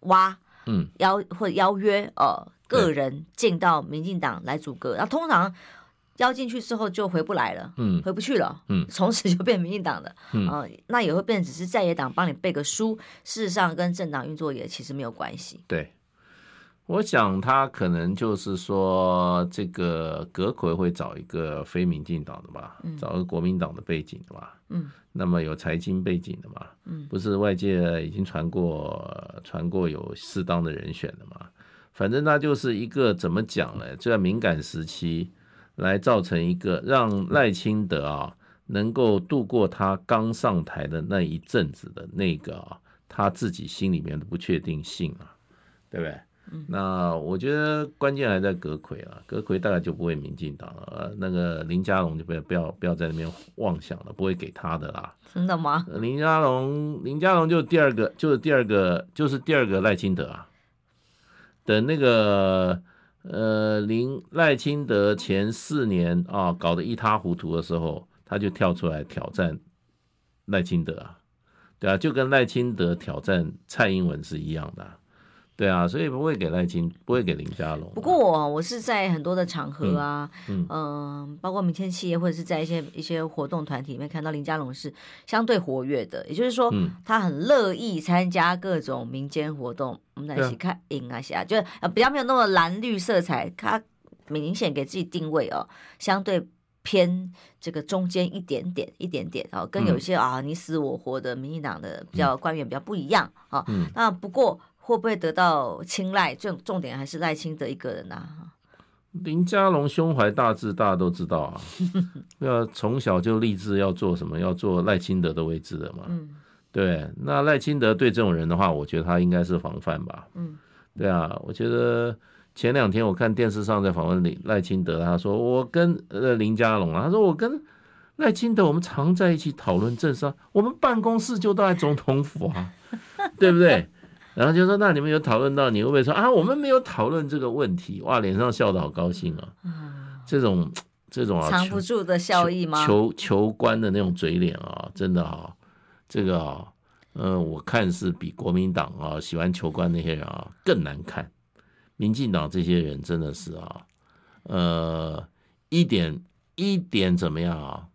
挖，嗯，邀或邀约呃个人进到民进党来组阁，然后通常。邀进去之后就回不来了，嗯，回不去了，嗯，从此就变民进党的，嗯、呃，那也会变成只是在野党帮你背个书，事实上跟政党运作也其实没有关系。对，我想他可能就是说，这个阁揆会找一个非民进党的吧，嗯、找个国民党的背景的吧，嗯，那么有财经背景的嘛，嗯，不是外界已经传过传过有适当的人选的嘛，反正那就是一个怎么讲呢？就在敏感时期。来造成一个让赖清德啊能够度过他刚上台的那一阵子的那个啊他自己心里面的不确定性啊，对不对？嗯、那我觉得关键还在阁揆啊，阁揆大概就不会民进党了，那个林佳龙就不要不要不要在那边妄想了，不会给他的啦。真的吗？林佳龙林佳龙就是第二个，就是第二个，就是第二个赖清德啊，等那个。呃，林赖清德前四年啊，搞得一塌糊涂的时候，他就跳出来挑战赖清德啊，对啊，就跟赖清德挑战蔡英文是一样的，对啊，所以不会给赖清，不会给林佳龙。不过我我是在很多的场合啊，嗯，嗯、呃，包括民间企业或者是在一些一些活动团体里面看到林佳龙是相对活跃的，也就是说，他很乐意参加各种民间活动。我们来一起看影啊下，就呃比较没有那么蓝绿色彩，他明显给自己定位哦，相对偏这个中间一点点一点点哦，跟有一些啊你死我活的民进党的比较官员比较不一样啊。那不过会不会得到青睐？重重点还是赖清德一个人呐。林佳龙胸怀大志，大家都知道啊，要从小就立志要做什么，要做赖清德的位置的嘛。嗯对，那赖清德对这种人的话，我觉得他应该是防范吧。嗯，对啊，我觉得前两天我看电视上在访问林赖清德，他说我跟呃林佳龙啊，他说我跟赖清德我们常在一起讨论政商，我们办公室就都在总统府啊，对不对？然后就说那你们有讨论到，你会不会说啊？我们没有讨论这个问题，哇，脸上笑得好高兴啊，这种。这种啊，藏不住的笑意吗？求求官的那种嘴脸啊，真的啊，这个啊，嗯、呃，我看是比国民党啊喜欢求官那些人啊更难看。民进党这些人真的是啊，呃，一点一点怎么样啊？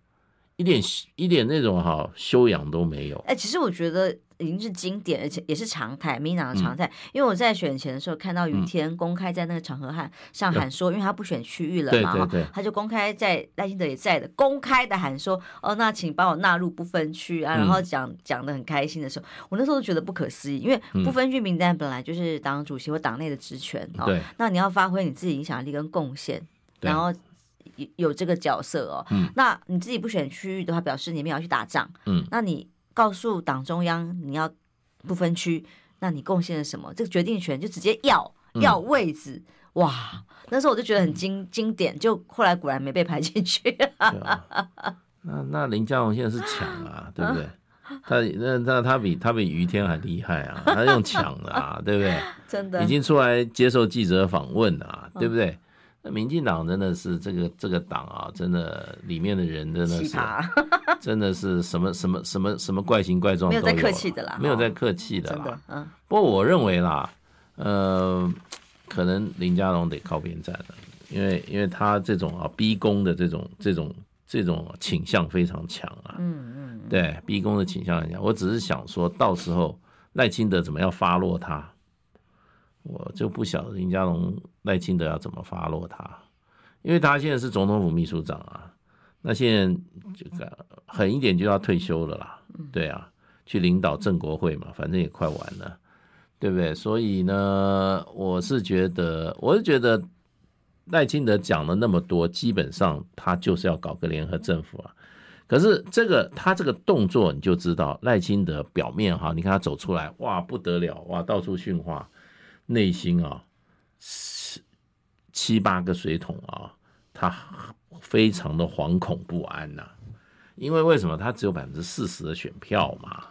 一点一点那种哈修养都没有。哎，其实我觉得。已经是经典，而且也是常态，民进党的常态。因为我在选前的时候看到雨天公开在那个场合喊上喊说，因为他不选区域了嘛，他就公开在赖清德也在的公开的喊说，哦，那请把我纳入不分区啊，然后讲讲的很开心的时候，我那时候都觉得不可思议，因为不分区名单本来就是党主席或党内的职权哦，那你要发挥你自己影响力跟贡献，然后有有这个角色哦，那你自己不选区域的话，表示你们要去打仗，嗯，那你。告诉党中央你要不分区，那你贡献了什么？这个决定权就直接要要位置，嗯、哇！那时候我就觉得很经经典，就后来果然没被排进去。啊、那那林佳龙现在是抢啊，对不对？他那那他比他比于天还厉害啊，他用抢的啊，对不对？真的已经出来接受记者访问啊，对不对？那民进党真的是这个这个党啊，真的里面的人真的是，真的是什么什么什么什么怪形怪状都有，没有在客气的啦，没有在客气的啦。嗯，不过我认为啦，呃，可能林佳龙得靠边站了，因为因为他这种啊逼宫的这种这种这种倾向非常强啊。嗯嗯，对，逼宫的倾向很强。我只是想说到时候赖清德怎么样发落他。我就不晓得林佳龙、赖清德要怎么发落他，因为他现在是总统府秘书长啊，那现在这个狠一点就要退休了啦，对啊，去领导正国会嘛，反正也快完了，对不对？所以呢，我是觉得，我是觉得赖清德讲了那么多，基本上他就是要搞个联合政府啊。可是这个他这个动作，你就知道赖清德表面哈，你看他走出来，哇不得了，哇到处训话。内心啊，七七八个水桶啊，他非常的惶恐不安呐、啊，因为为什么他只有百分之四十的选票嘛，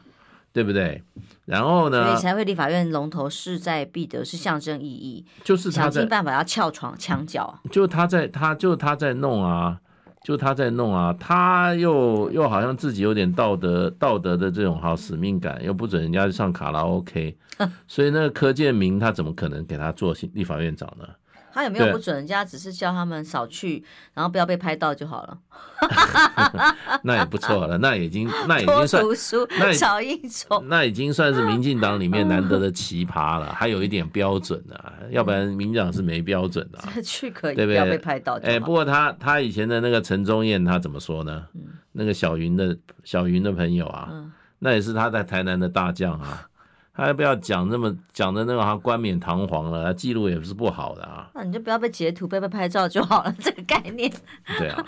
对不对？然后呢，所以才会立法院龙头势在必得，是象征意义，就是他想尽办法要撬床墙角，就他在他就他在弄啊。就他在弄啊，他又又好像自己有点道德道德的这种好使命感，又不准人家上卡拉 OK，所以那个柯建明他怎么可能给他做立法院长呢？他有没有不准人家？只是叫他们少去，然后不要被拍到就好了。那也不错了，那已经 那已经算读书少应酬，那已经算是民进党里面难得的奇葩了，还有一点标准啊，要不然民进党是没标准的、啊。去可以，对不对？不要被拍到。哎，不过他他以前的那个陈宗彦他怎么说呢？那个小云的小云的朋友啊，那也是他在台南的大将啊。他还不要讲那么讲的那个，好冠冕堂皇了，记录也不是不好的啊。那你就不要被截图、被被拍照就好了，这个概念。对啊，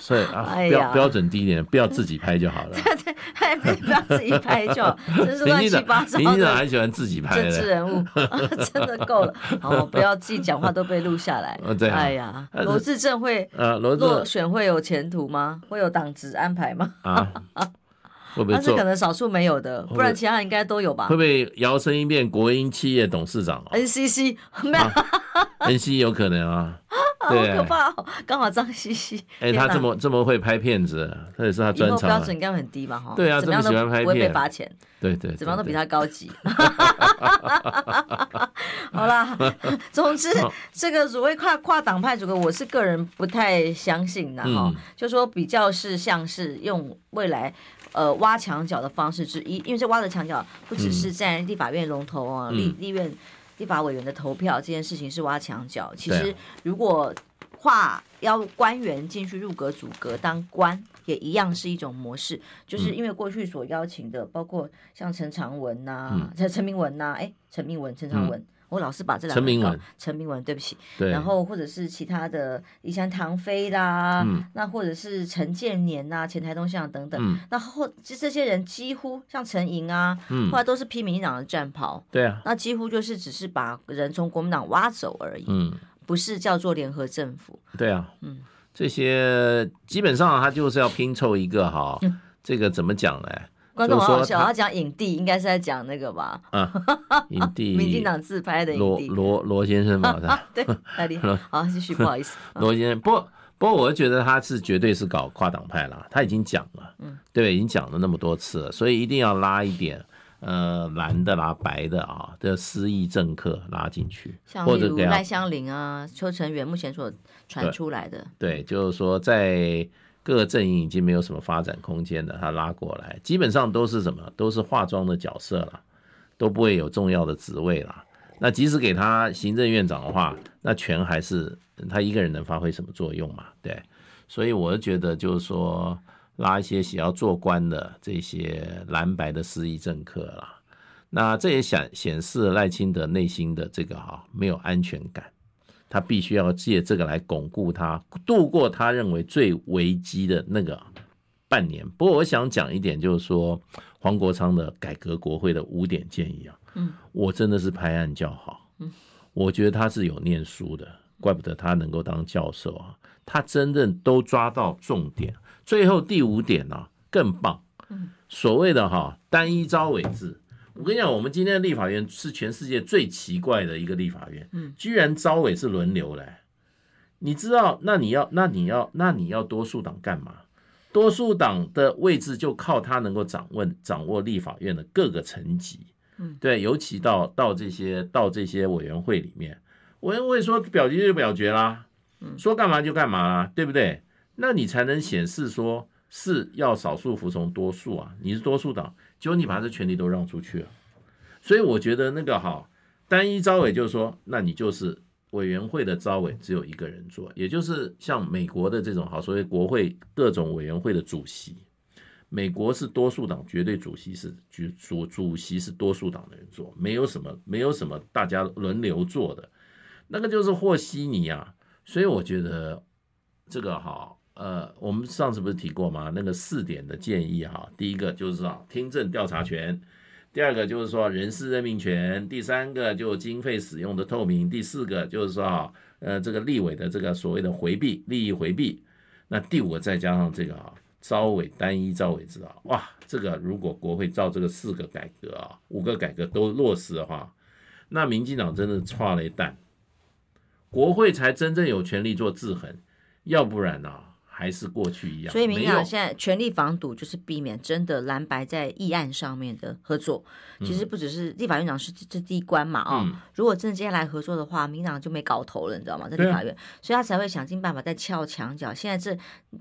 所以啊，标标准低一点，不要自己拍就好了。对 对，还不要自己拍就好，真是乱七八糟。民进党还喜欢自己拍。政治人物 真的够了，好，不要自己讲话都被录下来。对，哎呀，罗志正会呃，罗选会有前途吗？会有党职安排吗？啊。会不会？但是可能少数没有的，不然其他人应该都有吧？会不会摇身一变国营企业董事长？NCC 没有，NCC 有可能啊。好可怕哦！刚好脏兮兮，哎，他这么这么会拍片子，这也是他专长。标准应该很低吧？哈，对啊，怎么喜欢拍片，不会被罚钱。对对，怎么样都比他高级。好啦，总之这个所谓跨跨党派组合，我是个人不太相信的哈。就说比较是像是用未来。呃，挖墙角的方式之一，因为这挖的墙角不只是在立法院龙头啊，嗯、立立院立法委员的投票这件事情是挖墙脚。其实如果话要官员进去入阁组阁当官，也一样是一种模式，就是因为过去所邀请的，包括像陈长文呐、啊、陈陈明文呐、啊，哎，陈明文、陈长文。我老是把这两个陈明文，陈明文，对不起，对，然后或者是其他的，像唐飞啦，嗯，那或者是陈建年呐，前台东县长等等，嗯，那后其实这些人几乎像陈莹啊，嗯，后来都是披民进党的战袍，对啊，那几乎就是只是把人从国民党挖走而已，嗯，不是叫做联合政府，对啊，嗯，这些基本上他就是要拼凑一个哈，嗯、这个怎么讲呢？观众好好笑，他讲影帝应该是在讲那个吧？啊，影帝，民进党自拍的影帝罗罗罗先生嘛？对，太厉害。好，继续，不好意思。罗先生，不过不过，我觉得他是绝对是搞跨党派了，他已经讲了，嗯，对，已经讲了那么多次了，所以一定要拉一点呃蓝的啦、白的啊的失意政客拉进去，像例如赖香林啊、邱成元目前所传出来的，对，就是说在。各个阵营已经没有什么发展空间了，他拉过来基本上都是什么？都是化妆的角色了，都不会有重要的职位了。那即使给他行政院长的话，那权还是他一个人能发挥什么作用嘛？对，所以我觉得就是说拉一些想要做官的这些蓝白的失意政客啦，那这也显显示赖清德内心的这个哈没有安全感。他必须要借这个来巩固他度过他认为最危机的那个半年。不过我想讲一点，就是说黄国昌的改革国会的五点建议啊，嗯，我真的是拍案叫好。嗯，我觉得他是有念书的，怪不得他能够当教授啊。他真正都抓到重点。最后第五点呢，更棒。嗯，所谓的哈单一招委制。我跟你讲，我们今天的立法院是全世界最奇怪的一个立法院，嗯，居然招委是轮流来，你知道？那你要，那你要，那你要多数党干嘛？多数党的位置就靠他能够掌握掌握立法院的各个层级，嗯，对，尤其到到这些到这些委员会里面，委员会说表决就表决啦，嗯，说干嘛就干嘛啦，对不对？那你才能显示说是要少数服从多数啊，你是多数党。结果你把这权利都让出去了，所以我觉得那个哈单一招委就是说，那你就是委员会的招委只有一个人做，也就是像美国的这种好所谓国会各种委员会的主席，美国是多数党绝对主席是主主主席是多数党的人做，没有什么没有什么大家轮流做的，那个就是和稀泥啊，所以我觉得这个哈。呃，我们上次不是提过吗？那个四点的建议哈，第一个就是啊，听证调查权；第二个就是说人事任命权；第三个就经费使用的透明；第四个就是说啊，呃，这个立委的这个所谓的回避利益回避；那第五个再加上这个啊，招委单一招委制啊，哇，这个如果国会照这个四个改革啊，五个改革都落实的话，那民进党真的剉咧等，国会才真正有权利做制衡，要不然呢、还是过去一样，所以民进党现在全力防堵，就是避免真的蓝白在议案上面的合作。其实不只是立法院长是这第一关嘛，啊、如果真的接下来合作的话，民进党就没搞头了，你知道吗？在立法院，啊、所以他才会想尽办法在撬墙角。现在这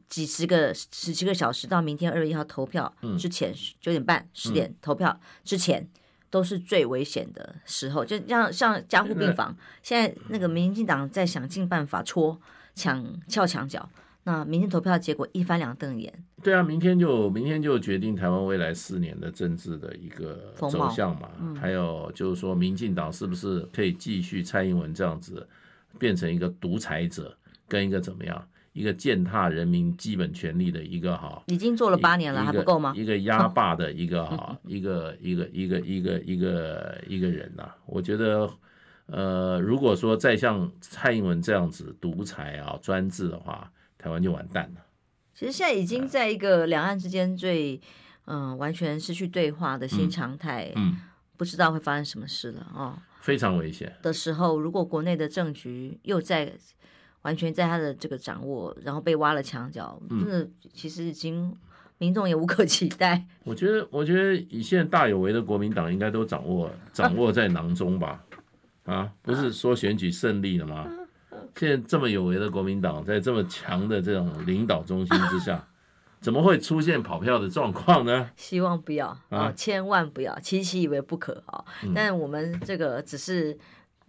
几十个十七个小时到明天二月一号投票之前九、嗯、点半十点投票之前，都是最危险的时候。就像像加护病房，现在那个民进党在想尽办法戳墙撬墙角。那明天投票结果一翻两瞪眼。对啊，明天就明天就决定台湾未来四年的政治的一个走向嘛。嗯、还有就是说，民进党是不是可以继续蔡英文这样子，变成一个独裁者，跟一个怎么样，一个践踏人民基本权利的一个哈？已经做了八年了，还不够吗？一个压霸的一个哈，一个一个一个一个一个一个人呐、啊。我觉得，呃，如果说再像蔡英文这样子独裁啊、专制的话，台湾就完蛋了。其实现在已经在一个两岸之间最嗯、呃、完全失去对话的新常态，嗯，不知道会发生什么事了哦。非常危险的时候，如果国内的政局又在完全在他的这个掌握，然后被挖了墙角，真的其实已经民众也 无可期待。我觉得，我觉得以现在大有为的国民党应该都掌握掌握在囊中吧？啊，不是说选举胜利了吗？现在这么有为的国民党，在这么强的这种领导中心之下，怎么会出现跑票的状况呢？希望不要啊、哦，千万不要，期期以为不可啊、哦！但我们这个只是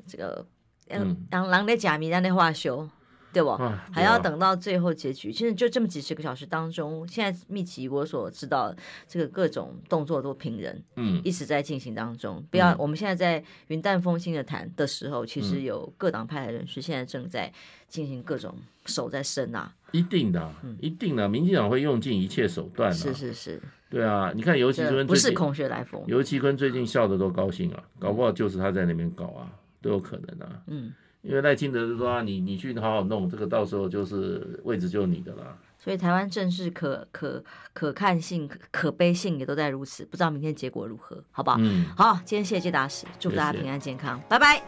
这个，嗯，当狼的假名，让那话修。对不？还要等到最后结局。其实就这么几十个小时当中，现在密集我所知道，这个各种动作都频仍，嗯，一直在进行当中。不要，我们现在在云淡风轻的谈的时候，其实有各党派的人士现在正在进行各种手在伸啊。一定的，一定的，民进党会用尽一切手段。是是是，对啊，你看尤其是不是空穴来风，尤其坤最近笑的都高兴啊，搞不好就是他在那边搞啊，都有可能啊。嗯。因为赖清德就说啊，你你去好好弄这个，到时候就是位置就是你的啦。所以台湾政治可可可看性、可悲性也都在如此，不知道明天结果如何，好不好？嗯，好，今天谢谢介大使，祝大家平安健康，拜拜。